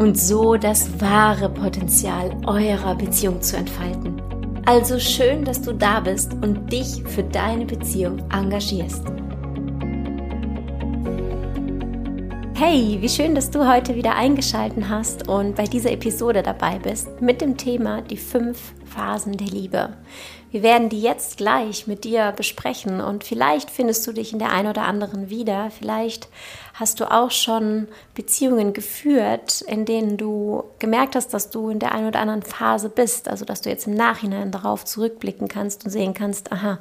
und so das wahre Potenzial eurer Beziehung zu entfalten. Also schön, dass du da bist und dich für deine Beziehung engagierst. Hey, wie schön, dass du heute wieder eingeschaltet hast und bei dieser Episode dabei bist mit dem Thema die fünf Phasen der Liebe. Wir werden die jetzt gleich mit dir besprechen und vielleicht findest du dich in der einen oder anderen wieder. Vielleicht hast du auch schon Beziehungen geführt, in denen du gemerkt hast, dass du in der einen oder anderen Phase bist. Also, dass du jetzt im Nachhinein darauf zurückblicken kannst und sehen kannst, aha,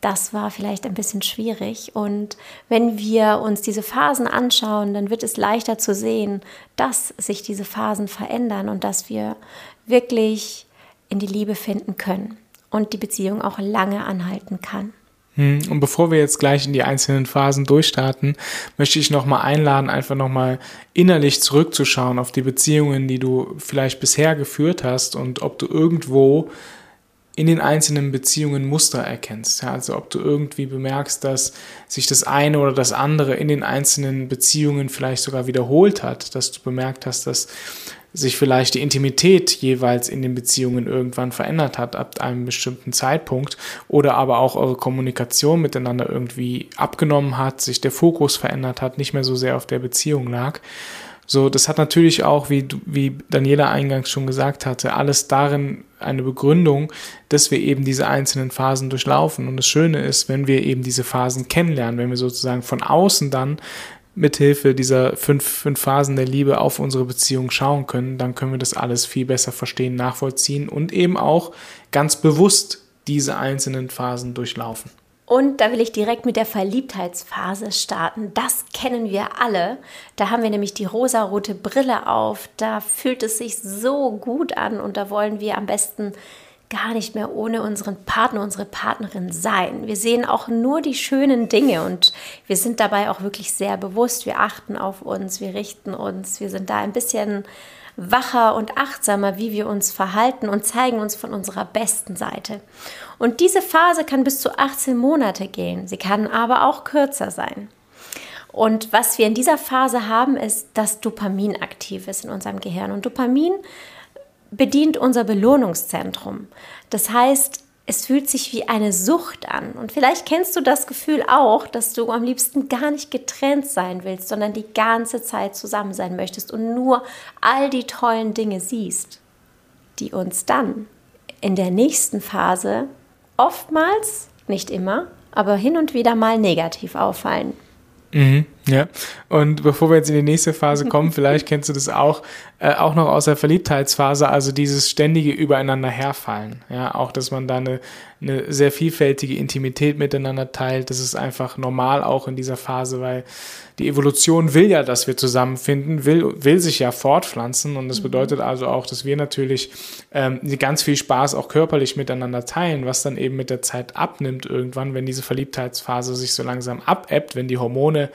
das war vielleicht ein bisschen schwierig. Und wenn wir uns diese Phasen anschauen, dann wird es leichter zu sehen, dass sich diese Phasen verändern und dass wir wirklich in die Liebe finden können und die Beziehung auch lange anhalten kann. Hm, und bevor wir jetzt gleich in die einzelnen Phasen durchstarten, möchte ich nochmal einladen, einfach nochmal innerlich zurückzuschauen auf die Beziehungen, die du vielleicht bisher geführt hast und ob du irgendwo in den einzelnen Beziehungen Muster erkennst. Ja, also ob du irgendwie bemerkst, dass sich das eine oder das andere in den einzelnen Beziehungen vielleicht sogar wiederholt hat, dass du bemerkt hast, dass sich vielleicht die Intimität jeweils in den Beziehungen irgendwann verändert hat ab einem bestimmten Zeitpunkt oder aber auch eure Kommunikation miteinander irgendwie abgenommen hat, sich der Fokus verändert hat, nicht mehr so sehr auf der Beziehung lag. So, das hat natürlich auch, wie, wie Daniela eingangs schon gesagt hatte, alles darin eine Begründung, dass wir eben diese einzelnen Phasen durchlaufen. Und das Schöne ist, wenn wir eben diese Phasen kennenlernen, wenn wir sozusagen von außen dann mithilfe dieser fünf, fünf Phasen der Liebe auf unsere Beziehung schauen können, dann können wir das alles viel besser verstehen, nachvollziehen und eben auch ganz bewusst diese einzelnen Phasen durchlaufen. Und da will ich direkt mit der Verliebtheitsphase starten. Das kennen wir alle. Da haben wir nämlich die rosarote Brille auf. Da fühlt es sich so gut an und da wollen wir am besten gar nicht mehr ohne unseren Partner, unsere Partnerin sein. Wir sehen auch nur die schönen Dinge und wir sind dabei auch wirklich sehr bewusst. Wir achten auf uns, wir richten uns, wir sind da ein bisschen wacher und achtsamer, wie wir uns verhalten und zeigen uns von unserer besten Seite. Und diese Phase kann bis zu 18 Monate gehen. Sie kann aber auch kürzer sein. Und was wir in dieser Phase haben, ist, dass Dopamin aktiv ist in unserem Gehirn. Und Dopamin bedient unser Belohnungszentrum. Das heißt, es fühlt sich wie eine Sucht an. Und vielleicht kennst du das Gefühl auch, dass du am liebsten gar nicht getrennt sein willst, sondern die ganze Zeit zusammen sein möchtest und nur all die tollen Dinge siehst, die uns dann in der nächsten Phase oftmals, nicht immer, aber hin und wieder mal negativ auffallen. Mhm, ja, und bevor wir jetzt in die nächste Phase kommen, vielleicht kennst du das auch, äh, auch noch aus der Verliebtheitsphase, also dieses ständige Übereinander herfallen. Ja, auch, dass man da eine, eine sehr vielfältige Intimität miteinander teilt. Das ist einfach normal auch in dieser Phase, weil die Evolution will ja, dass wir zusammenfinden, will, will sich ja fortpflanzen und das mhm. bedeutet also auch, dass wir natürlich ähm, ganz viel Spaß auch körperlich miteinander teilen, was dann eben mit der Zeit abnimmt irgendwann, wenn diese Verliebtheitsphase sich so langsam abebbt, wenn die Hormone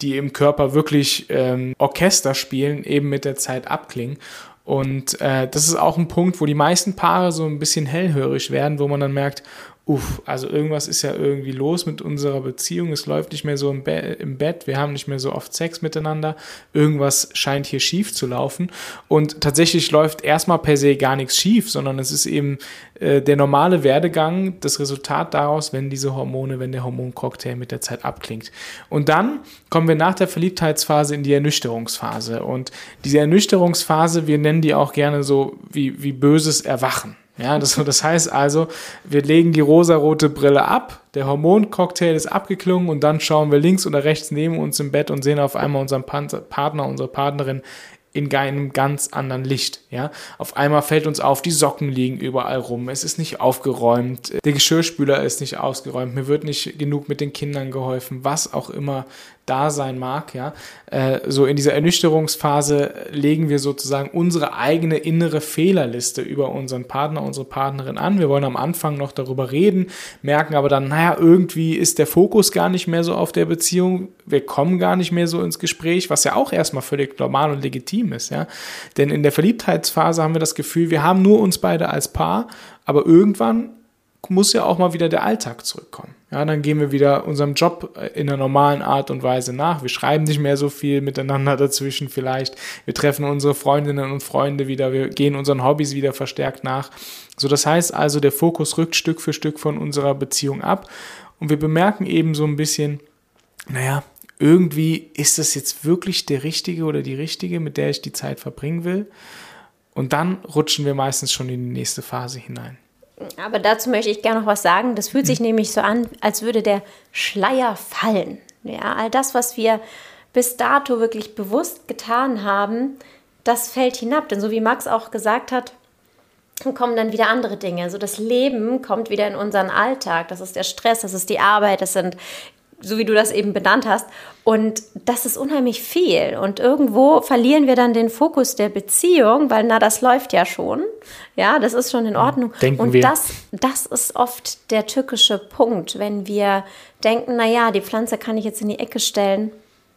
die im Körper wirklich ähm, Orchester spielen, eben mit der Zeit abklingen. Und äh, das ist auch ein Punkt, wo die meisten Paare so ein bisschen hellhörig werden, wo man dann merkt, uff, also irgendwas ist ja irgendwie los mit unserer Beziehung, es läuft nicht mehr so im, Be im, Bett, wir haben nicht mehr so oft Sex miteinander, irgendwas scheint hier schief zu laufen. Und tatsächlich läuft erstmal per se gar nichts schief, sondern es ist eben äh, der normale Werdegang, das Resultat daraus, wenn diese Hormone, wenn der Hormoncocktail mit der Zeit abklingt. Und dann kommen wir nach der Verliebtheitsphase in die Ernüchterungsphase. Und diese Ernüchterungsphase, wir nennen die auch gerne so wie, wie böses Erwachen. Ja, das, das heißt also, wir legen die rosarote Brille ab, der Hormoncocktail ist abgeklungen und dann schauen wir links oder rechts neben uns im Bett und sehen auf einmal unseren Partner, unsere Partnerin in einem ganz anderen Licht. Ja, auf einmal fällt uns auf, die Socken liegen überall rum. Es ist nicht aufgeräumt, der Geschirrspüler ist nicht ausgeräumt, mir wird nicht genug mit den Kindern geholfen, was auch immer da sein mag. Ja, äh, so in dieser Ernüchterungsphase legen wir sozusagen unsere eigene innere Fehlerliste über unseren Partner, unsere Partnerin an. Wir wollen am Anfang noch darüber reden, merken aber dann, naja, irgendwie ist der Fokus gar nicht mehr so auf der Beziehung. Wir kommen gar nicht mehr so ins Gespräch, was ja auch erstmal völlig normal und legitim ist. Ja, denn in der Verliebtheitsphase haben wir das Gefühl, wir haben nur uns beide als Paar, aber irgendwann muss ja auch mal wieder der Alltag zurückkommen. Ja, dann gehen wir wieder unserem Job in einer normalen Art und Weise nach. Wir schreiben nicht mehr so viel miteinander dazwischen vielleicht. Wir treffen unsere Freundinnen und Freunde wieder. Wir gehen unseren Hobbys wieder verstärkt nach. So, das heißt also, der Fokus rückt Stück für Stück von unserer Beziehung ab. Und wir bemerken eben so ein bisschen, naja, irgendwie ist das jetzt wirklich der Richtige oder die Richtige, mit der ich die Zeit verbringen will. Und dann rutschen wir meistens schon in die nächste Phase hinein. Aber dazu möchte ich gerne noch was sagen. Das fühlt sich mhm. nämlich so an, als würde der Schleier fallen. Ja, all das, was wir bis dato wirklich bewusst getan haben, das fällt hinab. Denn so wie Max auch gesagt hat, kommen dann wieder andere Dinge. Also das Leben kommt wieder in unseren Alltag. Das ist der Stress, das ist die Arbeit, das sind so wie du das eben benannt hast. Und das ist unheimlich viel. Und irgendwo verlieren wir dann den Fokus der Beziehung, weil na, das läuft ja schon. Ja, das ist schon in Ordnung. Denken und wir. das, das ist oft der tückische Punkt, wenn wir denken, na ja, die Pflanze kann ich jetzt in die Ecke stellen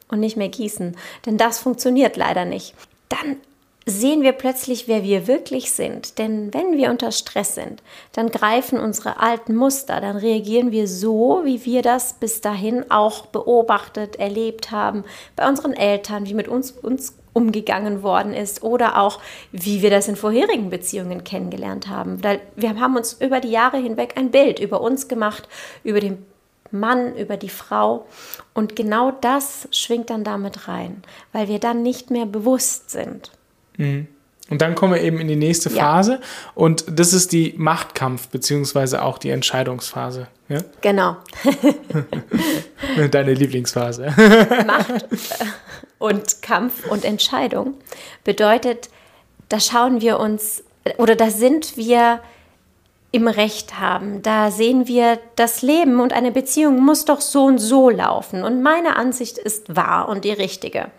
und nicht mehr gießen. Denn das funktioniert leider nicht. Dann sehen wir plötzlich, wer wir wirklich sind. Denn wenn wir unter Stress sind, dann greifen unsere alten Muster, dann reagieren wir so, wie wir das bis dahin auch beobachtet, erlebt haben, bei unseren Eltern, wie mit uns, uns umgegangen worden ist oder auch wie wir das in vorherigen Beziehungen kennengelernt haben. Weil wir haben uns über die Jahre hinweg ein Bild über uns gemacht, über den Mann, über die Frau. Und genau das schwingt dann damit rein, weil wir dann nicht mehr bewusst sind. Mhm. Und dann kommen wir eben in die nächste Phase ja. und das ist die Machtkampf beziehungsweise auch die Entscheidungsphase. Ja? Genau. Deine Lieblingsphase. Macht und Kampf und Entscheidung bedeutet, da schauen wir uns oder da sind wir im Recht haben. Da sehen wir, das Leben und eine Beziehung muss doch so und so laufen. Und meine Ansicht ist wahr und die richtige.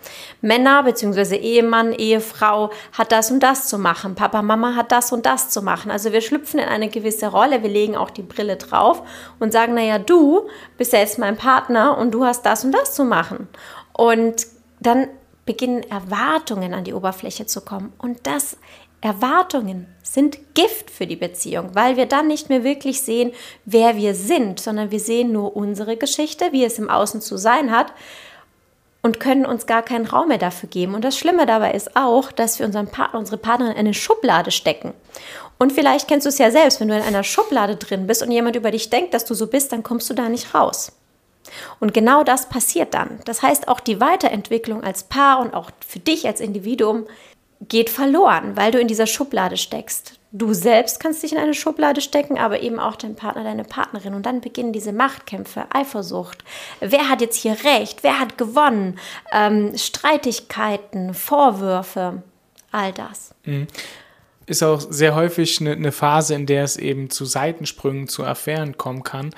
Männer bzw. Ehemann, Ehefrau hat das und das zu machen. Papa, Mama hat das und das zu machen. Also wir schlüpfen in eine gewisse Rolle. Wir legen auch die Brille drauf und sagen, naja, du bist ja jetzt mein Partner und du hast das und das zu machen. Und dann beginnen Erwartungen an die Oberfläche zu kommen. Und das Erwartungen sind Gift für die Beziehung, weil wir dann nicht mehr wirklich sehen, wer wir sind, sondern wir sehen nur unsere Geschichte, wie es im Außen zu sein hat und können uns gar keinen Raum mehr dafür geben. Und das Schlimme dabei ist auch, dass wir unseren Partner, unsere Partnerin in eine Schublade stecken. Und vielleicht kennst du es ja selbst, wenn du in einer Schublade drin bist und jemand über dich denkt, dass du so bist, dann kommst du da nicht raus. Und genau das passiert dann. Das heißt, auch die Weiterentwicklung als Paar und auch für dich als Individuum geht verloren, weil du in dieser Schublade steckst. Du selbst kannst dich in eine Schublade stecken, aber eben auch dein Partner, deine Partnerin. Und dann beginnen diese Machtkämpfe, Eifersucht. Wer hat jetzt hier recht? Wer hat gewonnen? Ähm, Streitigkeiten, Vorwürfe, all das. Mhm ist auch sehr häufig eine, eine, Phase, in der es eben zu Seitensprüngen, zu Affären kommen kann,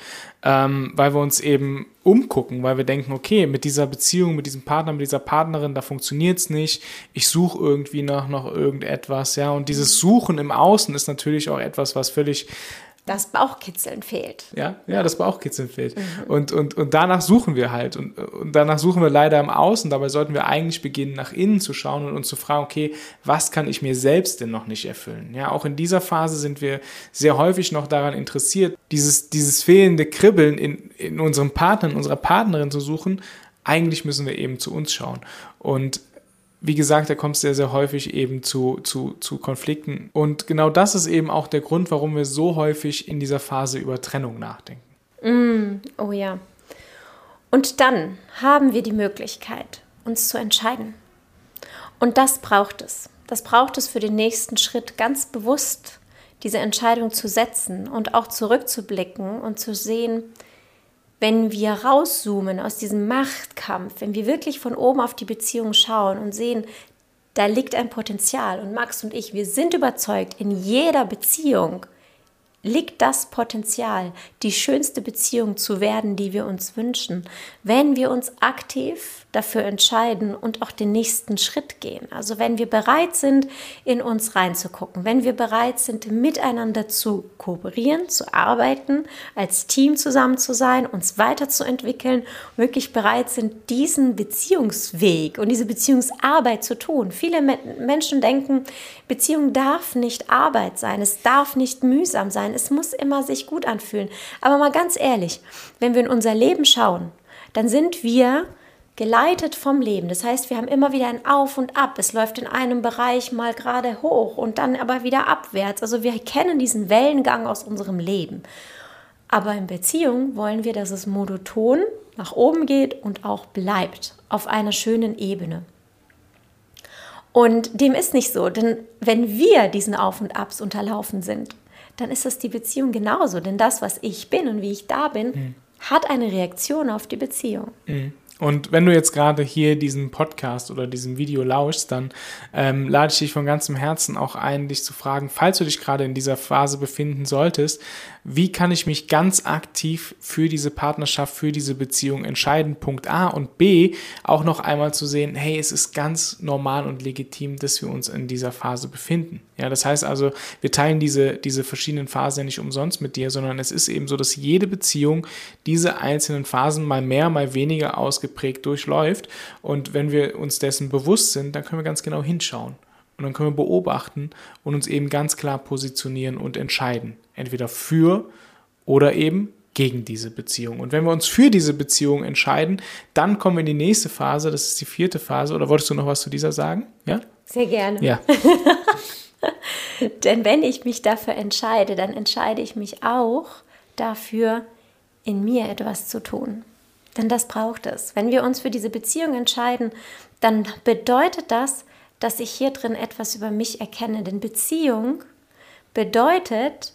ähm, weil wir uns eben umgucken, weil wir denken, okay, mit dieser Beziehung, mit diesem Partner, mit dieser Partnerin, da funktioniert es nicht. Ich suche irgendwie nach noch irgendetwas, ja. Und dieses Suchen im Außen ist natürlich auch etwas, was völlig das Bauchkitzeln fehlt. Ja, ja, das Bauchkitzeln fehlt. Mhm. Und, und, und danach suchen wir halt. Und, und danach suchen wir leider im Außen. Dabei sollten wir eigentlich beginnen, nach innen zu schauen und uns zu fragen, okay, was kann ich mir selbst denn noch nicht erfüllen? Ja, auch in dieser Phase sind wir sehr häufig noch daran interessiert, dieses, dieses fehlende Kribbeln in, in unserem Partner, in unserer Partnerin zu suchen. Eigentlich müssen wir eben zu uns schauen. Und wie gesagt, da kommt es sehr, sehr häufig eben zu, zu, zu Konflikten. Und genau das ist eben auch der Grund, warum wir so häufig in dieser Phase über Trennung nachdenken. Mm, oh ja. Und dann haben wir die Möglichkeit, uns zu entscheiden. Und das braucht es. Das braucht es für den nächsten Schritt ganz bewusst, diese Entscheidung zu setzen und auch zurückzublicken und zu sehen, wenn wir rauszoomen aus diesem Machtkampf, wenn wir wirklich von oben auf die Beziehung schauen und sehen, da liegt ein Potenzial. Und Max und ich, wir sind überzeugt, in jeder Beziehung liegt das Potenzial, die schönste Beziehung zu werden, die wir uns wünschen, wenn wir uns aktiv dafür entscheiden und auch den nächsten Schritt gehen. Also wenn wir bereit sind, in uns reinzugucken, wenn wir bereit sind, miteinander zu kooperieren, zu arbeiten, als Team zusammen zu sein, uns weiterzuentwickeln, wirklich bereit sind, diesen Beziehungsweg und diese Beziehungsarbeit zu tun. Viele Menschen denken, Beziehung darf nicht Arbeit sein, es darf nicht mühsam sein, es muss immer sich gut anfühlen. Aber mal ganz ehrlich, wenn wir in unser Leben schauen, dann sind wir geleitet vom Leben. Das heißt, wir haben immer wieder ein Auf und Ab. Es läuft in einem Bereich mal gerade hoch und dann aber wieder abwärts. Also wir kennen diesen Wellengang aus unserem Leben. Aber in Beziehung wollen wir, dass es monoton nach oben geht und auch bleibt auf einer schönen Ebene. Und dem ist nicht so, denn wenn wir diesen Auf und Abs unterlaufen sind, dann ist es die Beziehung genauso. Denn das, was ich bin und wie ich da bin, mhm. hat eine Reaktion auf die Beziehung. Mhm. Und wenn du jetzt gerade hier diesen Podcast oder diesem Video lauschst, dann ähm, lade ich dich von ganzem Herzen auch ein, dich zu fragen, falls du dich gerade in dieser Phase befinden solltest, wie kann ich mich ganz aktiv für diese Partnerschaft, für diese Beziehung entscheiden? Punkt A und B, auch noch einmal zu sehen, hey, es ist ganz normal und legitim, dass wir uns in dieser Phase befinden. Ja, das heißt also, wir teilen diese, diese verschiedenen Phasen ja nicht umsonst mit dir, sondern es ist eben so, dass jede Beziehung diese einzelnen Phasen mal mehr, mal weniger ausgeprägt durchläuft. Und wenn wir uns dessen bewusst sind, dann können wir ganz genau hinschauen. Und dann können wir beobachten und uns eben ganz klar positionieren und entscheiden. Entweder für oder eben gegen diese Beziehung. Und wenn wir uns für diese Beziehung entscheiden, dann kommen wir in die nächste Phase, das ist die vierte Phase. Oder wolltest du noch was zu dieser sagen? Ja? Sehr gerne. Ja. Denn wenn ich mich dafür entscheide, dann entscheide ich mich auch dafür, in mir etwas zu tun. Denn das braucht es. Wenn wir uns für diese Beziehung entscheiden, dann bedeutet das, dass ich hier drin etwas über mich erkenne. Denn Beziehung bedeutet,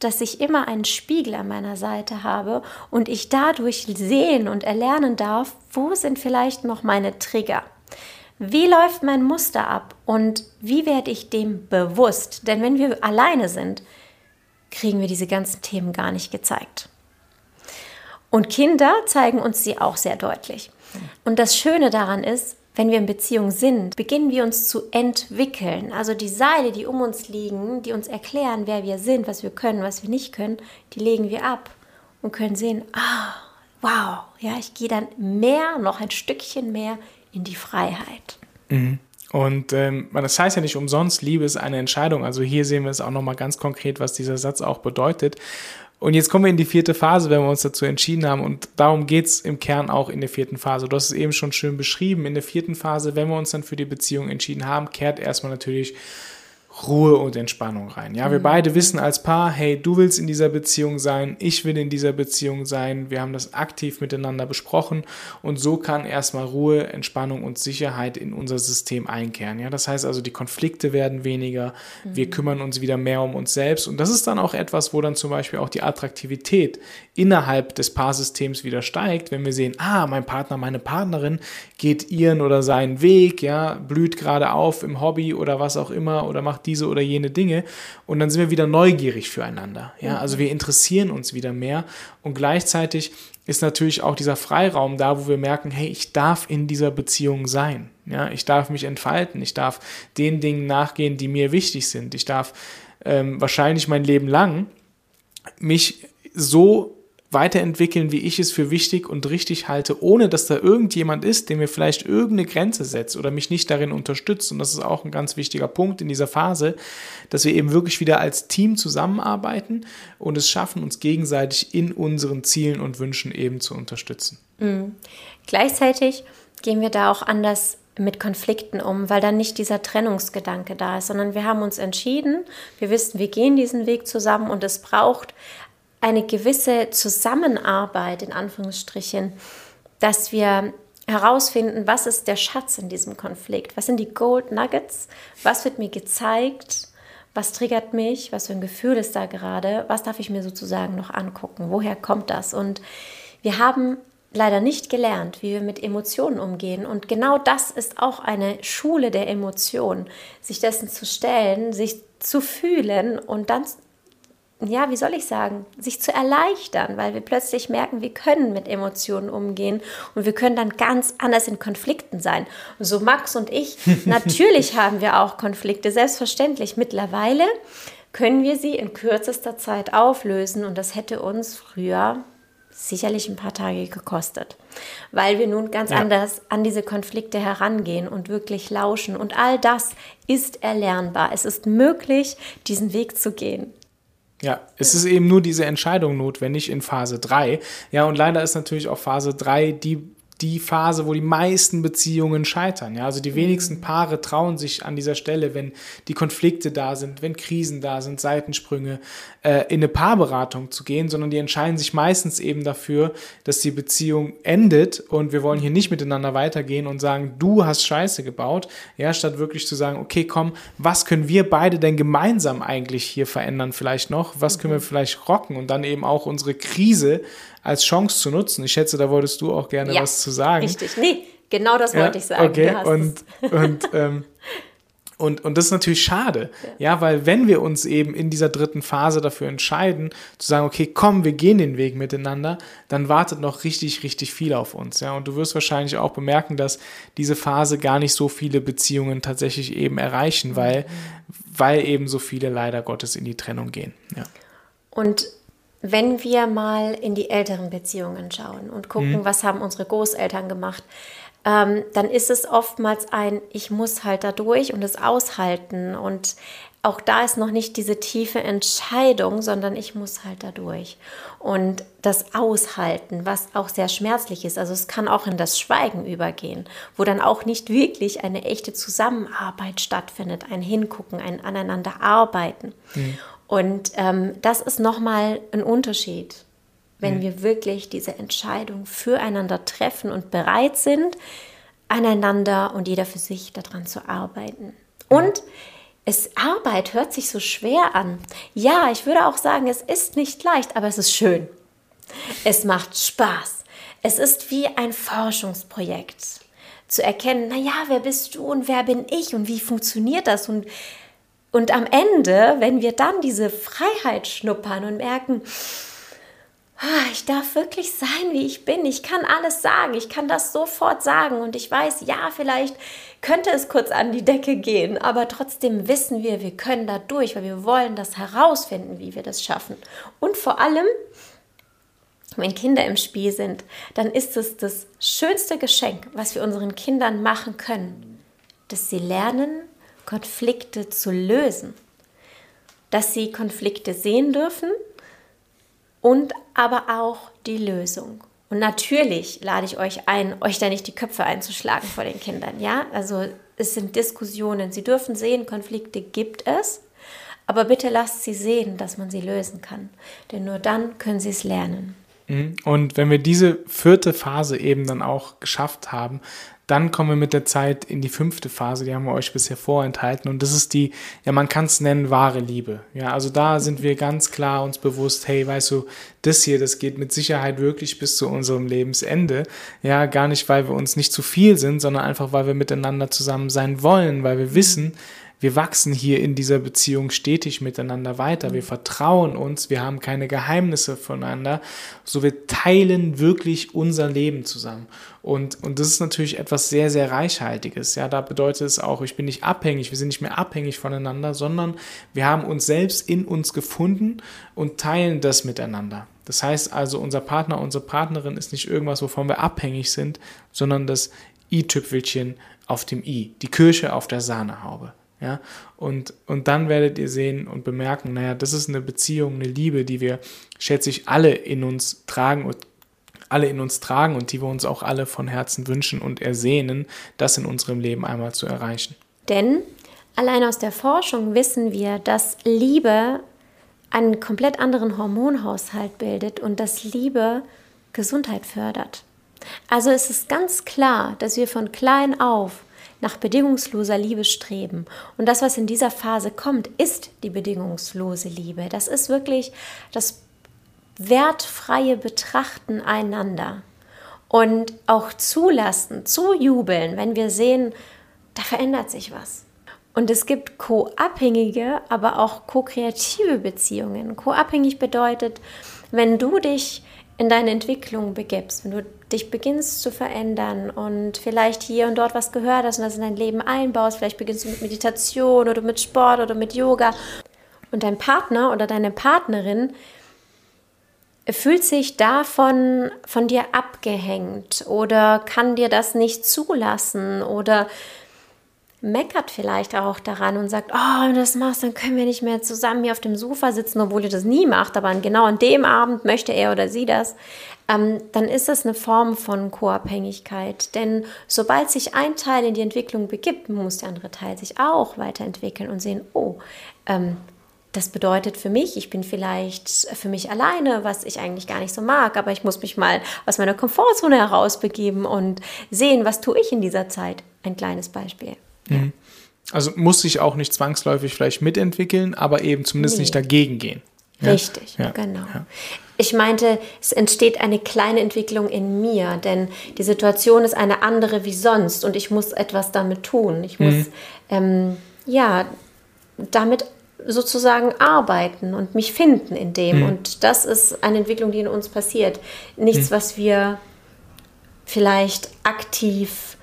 dass ich immer einen Spiegel an meiner Seite habe und ich dadurch sehen und erlernen darf, wo sind vielleicht noch meine Trigger. Wie läuft mein Muster ab und wie werde ich dem bewusst? Denn wenn wir alleine sind, kriegen wir diese ganzen Themen gar nicht gezeigt. Und Kinder zeigen uns sie auch sehr deutlich. Und das Schöne daran ist, wenn wir in Beziehung sind, beginnen wir uns zu entwickeln. Also die Seile, die um uns liegen, die uns erklären, wer wir sind, was wir können, was wir nicht können, die legen wir ab und können sehen, ah, wow, ja, ich gehe dann mehr, noch ein Stückchen mehr in die Freiheit. Mhm. Und ähm, das heißt ja nicht umsonst, Liebe ist eine Entscheidung. Also hier sehen wir es auch nochmal ganz konkret, was dieser Satz auch bedeutet. Und jetzt kommen wir in die vierte Phase, wenn wir uns dazu entschieden haben. Und darum geht's im Kern auch in der vierten Phase. Du hast es eben schon schön beschrieben. In der vierten Phase, wenn wir uns dann für die Beziehung entschieden haben, kehrt erstmal natürlich Ruhe und Entspannung rein. Ja, wir mhm. beide wissen als Paar, hey, du willst in dieser Beziehung sein, ich will in dieser Beziehung sein. Wir haben das aktiv miteinander besprochen und so kann erstmal Ruhe, Entspannung und Sicherheit in unser System einkehren. Ja, das heißt also, die Konflikte werden weniger, mhm. wir kümmern uns wieder mehr um uns selbst und das ist dann auch etwas, wo dann zum Beispiel auch die Attraktivität innerhalb des Paarsystems wieder steigt, wenn wir sehen, ah, mein Partner, meine Partnerin geht ihren oder seinen Weg, ja, blüht gerade auf im Hobby oder was auch immer oder macht diese oder jene Dinge und dann sind wir wieder neugierig füreinander. Ja, also wir interessieren uns wieder mehr und gleichzeitig ist natürlich auch dieser Freiraum da, wo wir merken, hey, ich darf in dieser Beziehung sein. Ja, ich darf mich entfalten, ich darf den Dingen nachgehen, die mir wichtig sind. Ich darf ähm, wahrscheinlich mein Leben lang mich so weiterentwickeln, wie ich es für wichtig und richtig halte, ohne dass da irgendjemand ist, der mir vielleicht irgendeine Grenze setzt oder mich nicht darin unterstützt. Und das ist auch ein ganz wichtiger Punkt in dieser Phase, dass wir eben wirklich wieder als Team zusammenarbeiten und es schaffen, uns gegenseitig in unseren Zielen und Wünschen eben zu unterstützen. Mhm. Gleichzeitig gehen wir da auch anders mit Konflikten um, weil dann nicht dieser Trennungsgedanke da ist, sondern wir haben uns entschieden, wir wissen, wir gehen diesen Weg zusammen und es braucht eine gewisse Zusammenarbeit in Anführungsstrichen, dass wir herausfinden, was ist der Schatz in diesem Konflikt, was sind die Gold Nuggets, was wird mir gezeigt, was triggert mich, was für ein Gefühl ist da gerade, was darf ich mir sozusagen noch angucken, woher kommt das? Und wir haben leider nicht gelernt, wie wir mit Emotionen umgehen. Und genau das ist auch eine Schule der Emotionen, sich dessen zu stellen, sich zu fühlen und dann, ja, wie soll ich sagen, sich zu erleichtern, weil wir plötzlich merken, wir können mit Emotionen umgehen und wir können dann ganz anders in Konflikten sein. So Max und ich, natürlich haben wir auch Konflikte, selbstverständlich. Mittlerweile können wir sie in kürzester Zeit auflösen und das hätte uns früher sicherlich ein paar Tage gekostet, weil wir nun ganz ja. anders an diese Konflikte herangehen und wirklich lauschen. Und all das ist erlernbar. Es ist möglich, diesen Weg zu gehen. Ja, es ist eben nur diese Entscheidung notwendig in Phase 3. Ja, und leider ist natürlich auch Phase 3 die die Phase, wo die meisten Beziehungen scheitern. Ja, also die wenigsten mhm. Paare trauen sich an dieser Stelle, wenn die Konflikte da sind, wenn Krisen da sind, Seitensprünge, äh, in eine Paarberatung zu gehen, sondern die entscheiden sich meistens eben dafür, dass die Beziehung endet und wir wollen hier nicht miteinander weitergehen und sagen, du hast Scheiße gebaut, ja, statt wirklich zu sagen, okay, komm, was können wir beide denn gemeinsam eigentlich hier verändern vielleicht noch? Was können wir mhm. vielleicht rocken und dann eben auch unsere Krise als Chance zu nutzen. Ich schätze, da wolltest du auch gerne ja, was zu sagen. Richtig, nee, genau das wollte ich sagen. Okay, und, und, ähm, und, und das ist natürlich schade, ja. ja. weil wenn wir uns eben in dieser dritten Phase dafür entscheiden, zu sagen, okay, komm, wir gehen den Weg miteinander, dann wartet noch richtig, richtig viel auf uns, ja. Und du wirst wahrscheinlich auch bemerken, dass diese Phase gar nicht so viele Beziehungen tatsächlich eben erreichen, weil, mhm. weil eben so viele leider Gottes in die Trennung gehen, ja. Und wenn wir mal in die älteren Beziehungen schauen und gucken, mhm. was haben unsere Großeltern gemacht, ähm, dann ist es oftmals ein, ich muss halt da durch und es aushalten. Und auch da ist noch nicht diese tiefe Entscheidung, sondern ich muss halt da durch. Und das Aushalten, was auch sehr schmerzlich ist, also es kann auch in das Schweigen übergehen, wo dann auch nicht wirklich eine echte Zusammenarbeit stattfindet, ein Hingucken, ein Aneinander arbeiten. Mhm. Und ähm, das ist nochmal ein Unterschied, wenn mhm. wir wirklich diese Entscheidung füreinander treffen und bereit sind, aneinander und jeder für sich daran zu arbeiten. Und es, Arbeit hört sich so schwer an. Ja, ich würde auch sagen, es ist nicht leicht, aber es ist schön. Es macht Spaß. Es ist wie ein Forschungsprojekt. Zu erkennen, naja, wer bist du und wer bin ich und wie funktioniert das und und am Ende, wenn wir dann diese Freiheit schnuppern und merken, ah, ich darf wirklich sein, wie ich bin. Ich kann alles sagen. Ich kann das sofort sagen. Und ich weiß, ja, vielleicht könnte es kurz an die Decke gehen. Aber trotzdem wissen wir, wir können da durch, weil wir wollen das herausfinden, wie wir das schaffen. Und vor allem, wenn Kinder im Spiel sind, dann ist es das schönste Geschenk, was wir unseren Kindern machen können, dass sie lernen, Konflikte zu lösen. Dass sie Konflikte sehen dürfen und aber auch die Lösung. Und natürlich lade ich euch ein, euch da nicht die Köpfe einzuschlagen vor den Kindern. Ja, also es sind Diskussionen. Sie dürfen sehen, Konflikte gibt es, aber bitte lasst sie sehen, dass man sie lösen kann. Denn nur dann können sie es lernen. Mhm. Und wenn wir diese vierte Phase eben dann auch geschafft haben, dann kommen wir mit der Zeit in die fünfte Phase, die haben wir euch bisher vorenthalten. Und das ist die, ja, man kann es nennen, wahre Liebe. Ja, also da sind wir ganz klar uns bewusst, hey, weißt du, das hier, das geht mit Sicherheit wirklich bis zu unserem Lebensende. Ja, gar nicht, weil wir uns nicht zu viel sind, sondern einfach, weil wir miteinander zusammen sein wollen, weil wir wissen, wir wachsen hier in dieser Beziehung stetig miteinander weiter. Wir vertrauen uns, wir haben keine Geheimnisse voneinander. So wir teilen wirklich unser Leben zusammen. Und, und das ist natürlich etwas sehr, sehr Reichhaltiges. Ja, da bedeutet es auch, ich bin nicht abhängig, wir sind nicht mehr abhängig voneinander, sondern wir haben uns selbst in uns gefunden und teilen das miteinander. Das heißt also, unser Partner, unsere Partnerin ist nicht irgendwas, wovon wir abhängig sind, sondern das i-Tüpfelchen auf dem i, die Kirsche auf der Sahnehaube. Ja, und, und dann werdet ihr sehen und bemerken, naja, das ist eine Beziehung, eine Liebe, die wir, schätze ich, alle in uns tragen und alle in uns tragen und die wir uns auch alle von Herzen wünschen und ersehnen, das in unserem Leben einmal zu erreichen. Denn allein aus der Forschung wissen wir, dass Liebe einen komplett anderen Hormonhaushalt bildet und dass Liebe Gesundheit fördert. Also es ist ganz klar, dass wir von klein auf nach bedingungsloser Liebe streben. Und das, was in dieser Phase kommt, ist die bedingungslose Liebe. Das ist wirklich das wertfreie Betrachten einander. Und auch zulassen, zujubeln, wenn wir sehen, da verändert sich was. Und es gibt co-abhängige, aber auch co-kreative Beziehungen. Co-abhängig bedeutet, wenn du dich in deine Entwicklung begibst, wenn du dich beginnst zu verändern und vielleicht hier und dort was gehört hast und das in dein Leben einbaust, vielleicht beginnst du mit Meditation oder mit Sport oder mit Yoga und dein Partner oder deine Partnerin fühlt sich davon von dir abgehängt oder kann dir das nicht zulassen oder meckert vielleicht auch daran und sagt, oh, wenn du das machst, dann können wir nicht mehr zusammen hier auf dem Sofa sitzen, obwohl ihr das nie macht, aber genau an dem Abend möchte er oder sie das, ähm, dann ist das eine Form von Co-Abhängigkeit. Denn sobald sich ein Teil in die Entwicklung begibt, muss der andere Teil sich auch weiterentwickeln und sehen, oh, ähm, das bedeutet für mich, ich bin vielleicht für mich alleine, was ich eigentlich gar nicht so mag, aber ich muss mich mal aus meiner Komfortzone herausbegeben und sehen, was tue ich in dieser Zeit. Ein kleines Beispiel. Mhm. Also muss sich auch nicht zwangsläufig vielleicht mitentwickeln, aber eben zumindest nee. nicht dagegen gehen. Ja? Richtig, ja. genau. Ja. Ich meinte, es entsteht eine kleine Entwicklung in mir, denn die Situation ist eine andere wie sonst und ich muss etwas damit tun. Ich muss mhm. ähm, ja damit sozusagen arbeiten und mich finden in dem. Mhm. Und das ist eine Entwicklung, die in uns passiert. Nichts, mhm. was wir vielleicht aktiv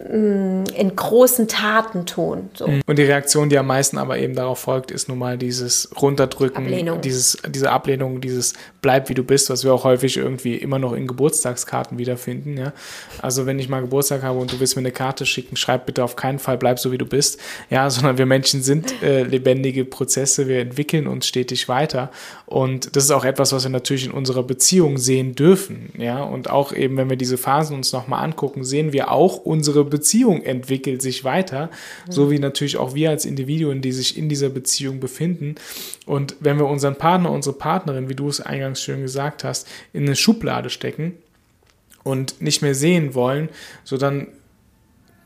in großen Taten tun. So. Mhm. Und die Reaktion, die am meisten aber eben darauf folgt, ist nun mal dieses Runterdrücken, Ablehnung. Dieses, diese Ablehnung, dieses Bleib wie du bist, was wir auch häufig irgendwie immer noch in Geburtstagskarten wiederfinden. Ja? Also wenn ich mal Geburtstag habe und du willst mir eine Karte schicken, schreib bitte auf keinen Fall Bleib so wie du bist. Ja, sondern wir Menschen sind äh, lebendige Prozesse, wir entwickeln uns stetig weiter. Und das ist auch etwas, was wir natürlich in unserer Beziehung sehen dürfen. Ja, und auch eben, wenn wir diese Phasen uns nochmal angucken, sehen wir auch unsere Beziehung entwickelt sich weiter, mhm. so wie natürlich auch wir als Individuen, die sich in dieser Beziehung befinden. Und wenn wir unseren Partner, unsere Partnerin, wie du es eingangs schön gesagt hast, in eine Schublade stecken und nicht mehr sehen wollen, so dann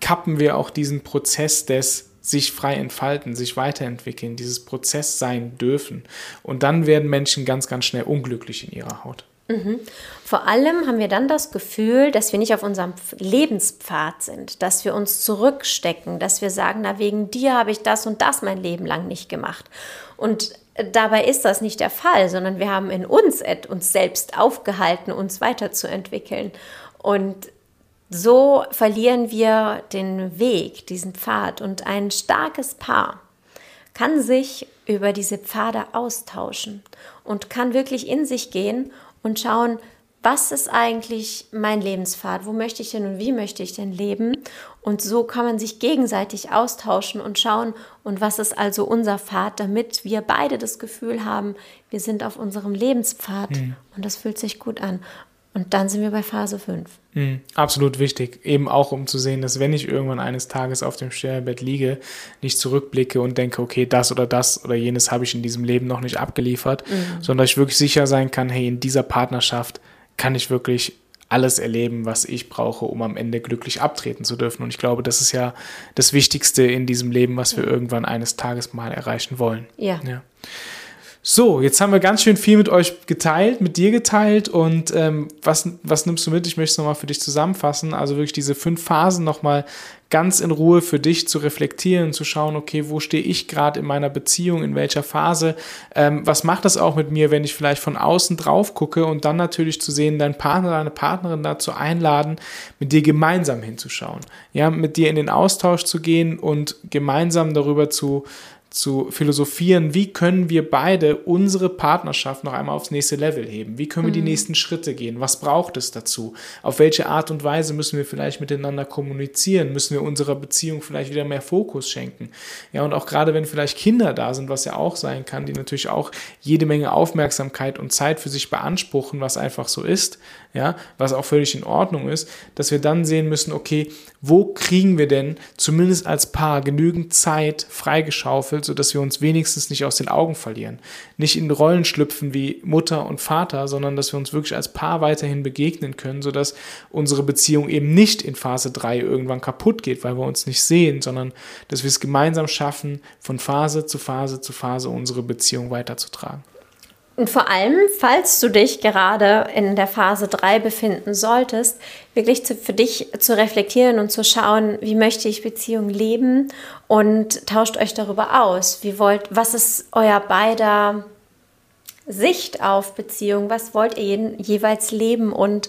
kappen wir auch diesen Prozess des sich frei entfalten, sich weiterentwickeln, dieses Prozess sein dürfen. Und dann werden Menschen ganz, ganz schnell unglücklich in ihrer Haut. Mhm. Vor allem haben wir dann das Gefühl, dass wir nicht auf unserem Lebenspfad sind, dass wir uns zurückstecken, dass wir sagen, na wegen dir habe ich das und das mein Leben lang nicht gemacht. Und dabei ist das nicht der Fall, sondern wir haben in uns uns selbst aufgehalten, uns weiterzuentwickeln. Und so verlieren wir den Weg, diesen Pfad. Und ein starkes Paar kann sich über diese Pfade austauschen und kann wirklich in sich gehen und schauen, was ist eigentlich mein Lebenspfad? Wo möchte ich denn und wie möchte ich denn leben? Und so kann man sich gegenseitig austauschen und schauen, und was ist also unser Pfad, damit wir beide das Gefühl haben, wir sind auf unserem Lebenspfad mhm. und das fühlt sich gut an. Und dann sind wir bei Phase 5. Mhm, absolut wichtig. Eben auch, um zu sehen, dass wenn ich irgendwann eines Tages auf dem Sterbebett liege, nicht zurückblicke und denke, okay, das oder das oder jenes habe ich in diesem Leben noch nicht abgeliefert, mhm. sondern dass ich wirklich sicher sein kann, hey, in dieser Partnerschaft kann ich wirklich alles erleben, was ich brauche, um am Ende glücklich abtreten zu dürfen. Und ich glaube, das ist ja das Wichtigste in diesem Leben, was wir irgendwann eines Tages mal erreichen wollen. Ja. ja. So, jetzt haben wir ganz schön viel mit euch geteilt, mit dir geteilt und ähm, was, was nimmst du mit? Ich möchte es nochmal für dich zusammenfassen. Also wirklich diese fünf Phasen nochmal ganz in Ruhe für dich zu reflektieren, zu schauen, okay, wo stehe ich gerade in meiner Beziehung, in welcher Phase, ähm, was macht das auch mit mir, wenn ich vielleicht von außen drauf gucke und dann natürlich zu sehen, deinen Partner, deine Partnerin dazu einladen, mit dir gemeinsam hinzuschauen, ja, mit dir in den Austausch zu gehen und gemeinsam darüber zu zu philosophieren, wie können wir beide unsere Partnerschaft noch einmal aufs nächste Level heben? Wie können wir die mhm. nächsten Schritte gehen? Was braucht es dazu? Auf welche Art und Weise müssen wir vielleicht miteinander kommunizieren? Müssen wir unserer Beziehung vielleicht wieder mehr Fokus schenken? Ja, und auch gerade wenn vielleicht Kinder da sind, was ja auch sein kann, die natürlich auch jede Menge Aufmerksamkeit und Zeit für sich beanspruchen, was einfach so ist, ja, was auch völlig in Ordnung ist, dass wir dann sehen müssen, okay, wo kriegen wir denn zumindest als Paar genügend Zeit freigeschaufelt, sodass wir uns wenigstens nicht aus den Augen verlieren. Nicht in Rollen schlüpfen wie Mutter und Vater, sondern dass wir uns wirklich als Paar weiterhin begegnen können, sodass unsere Beziehung eben nicht in Phase 3 irgendwann kaputt geht, weil wir uns nicht sehen, sondern dass wir es gemeinsam schaffen, von Phase zu Phase zu Phase unsere Beziehung weiterzutragen. Und vor allem, falls du dich gerade in der Phase 3 befinden solltest, wirklich zu, für dich zu reflektieren und zu schauen, wie möchte ich Beziehung leben und tauscht euch darüber aus. Wie wollt, was ist euer beider Sicht auf Beziehung? Was wollt ihr jeweils leben und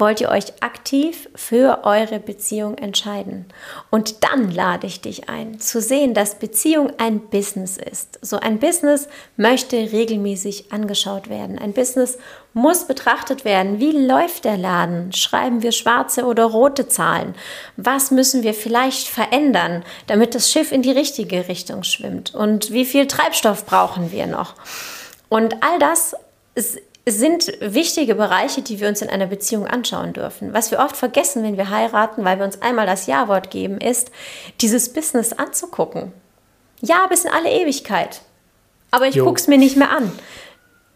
wollt ihr euch aktiv für eure Beziehung entscheiden. Und dann lade ich dich ein, zu sehen, dass Beziehung ein Business ist. So ein Business möchte regelmäßig angeschaut werden. Ein Business muss betrachtet werden. Wie läuft der Laden? Schreiben wir schwarze oder rote Zahlen? Was müssen wir vielleicht verändern, damit das Schiff in die richtige Richtung schwimmt? Und wie viel Treibstoff brauchen wir noch? Und all das ist sind wichtige Bereiche, die wir uns in einer Beziehung anschauen dürfen. Was wir oft vergessen, wenn wir heiraten, weil wir uns einmal das Ja-Wort geben, ist, dieses Business anzugucken. Ja, bis in alle Ewigkeit. Aber ich gucke es mir nicht mehr an.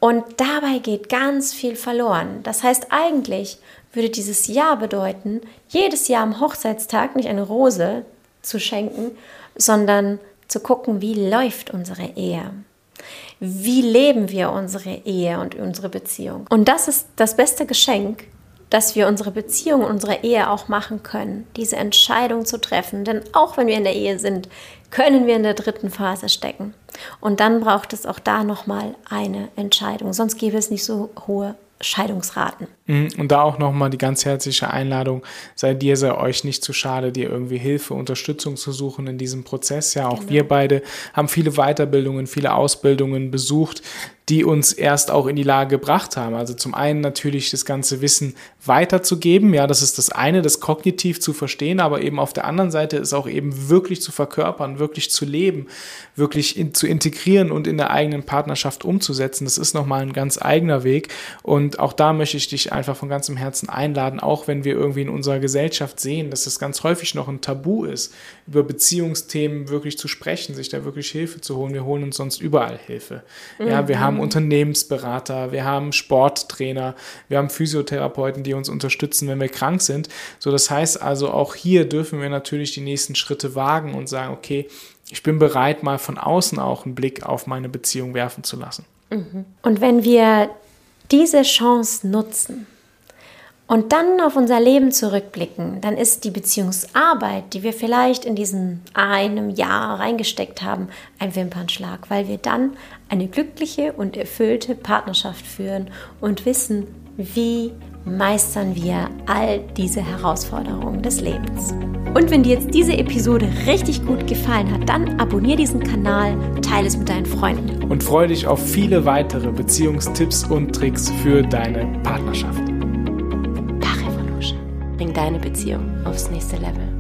Und dabei geht ganz viel verloren. Das heißt, eigentlich würde dieses Ja bedeuten, jedes Jahr am Hochzeitstag nicht eine Rose zu schenken, sondern zu gucken, wie läuft unsere Ehe wie leben wir unsere Ehe und unsere Beziehung. Und das ist das beste Geschenk, dass wir unsere Beziehung unsere Ehe auch machen können, diese Entscheidung zu treffen. Denn auch wenn wir in der Ehe sind, können wir in der dritten Phase stecken. Und dann braucht es auch da nochmal eine Entscheidung. Sonst gäbe es nicht so hohe Scheidungsraten. Mhm, und da auch nochmal die ganz herzliche Einladung, sei dir, sei euch nicht zu schade, dir irgendwie Hilfe, Unterstützung zu suchen in diesem Prozess. Ja, auch genau. wir beide haben viele Weiterbildungen, viele Ausbildungen besucht, die uns erst auch in die Lage gebracht haben. Also zum einen natürlich das ganze Wissen weiterzugeben, ja, das ist das eine, das kognitiv zu verstehen, aber eben auf der anderen Seite ist auch eben wirklich zu verkörpern, wirklich zu leben, wirklich in, zu integrieren und in der eigenen Partnerschaft umzusetzen. Das ist nochmal ein ganz eigener Weg und auch da möchte ich dich einfach von ganzem Herzen einladen, auch wenn wir irgendwie in unserer Gesellschaft sehen, dass es ganz häufig noch ein Tabu ist, über Beziehungsthemen wirklich zu sprechen, sich da wirklich Hilfe zu holen. Wir holen uns sonst überall Hilfe. Ja, wir mhm. Haben Unternehmensberater, wir haben Sporttrainer, wir haben Physiotherapeuten, die uns unterstützen, wenn wir krank sind. So, das heißt also, auch hier dürfen wir natürlich die nächsten Schritte wagen und sagen, okay, ich bin bereit, mal von außen auch einen Blick auf meine Beziehung werfen zu lassen. Mhm. Und wenn wir diese Chance nutzen, und dann auf unser Leben zurückblicken, dann ist die Beziehungsarbeit, die wir vielleicht in diesem einem Jahr reingesteckt haben, ein Wimpernschlag, weil wir dann eine glückliche und erfüllte Partnerschaft führen und wissen, wie meistern wir all diese Herausforderungen des Lebens. Und wenn dir jetzt diese Episode richtig gut gefallen hat, dann abonniere diesen Kanal, teile es mit deinen Freunden. Und freue dich auf viele weitere Beziehungstipps und Tricks für deine Partnerschaft deine Beziehung aufs nächste Level.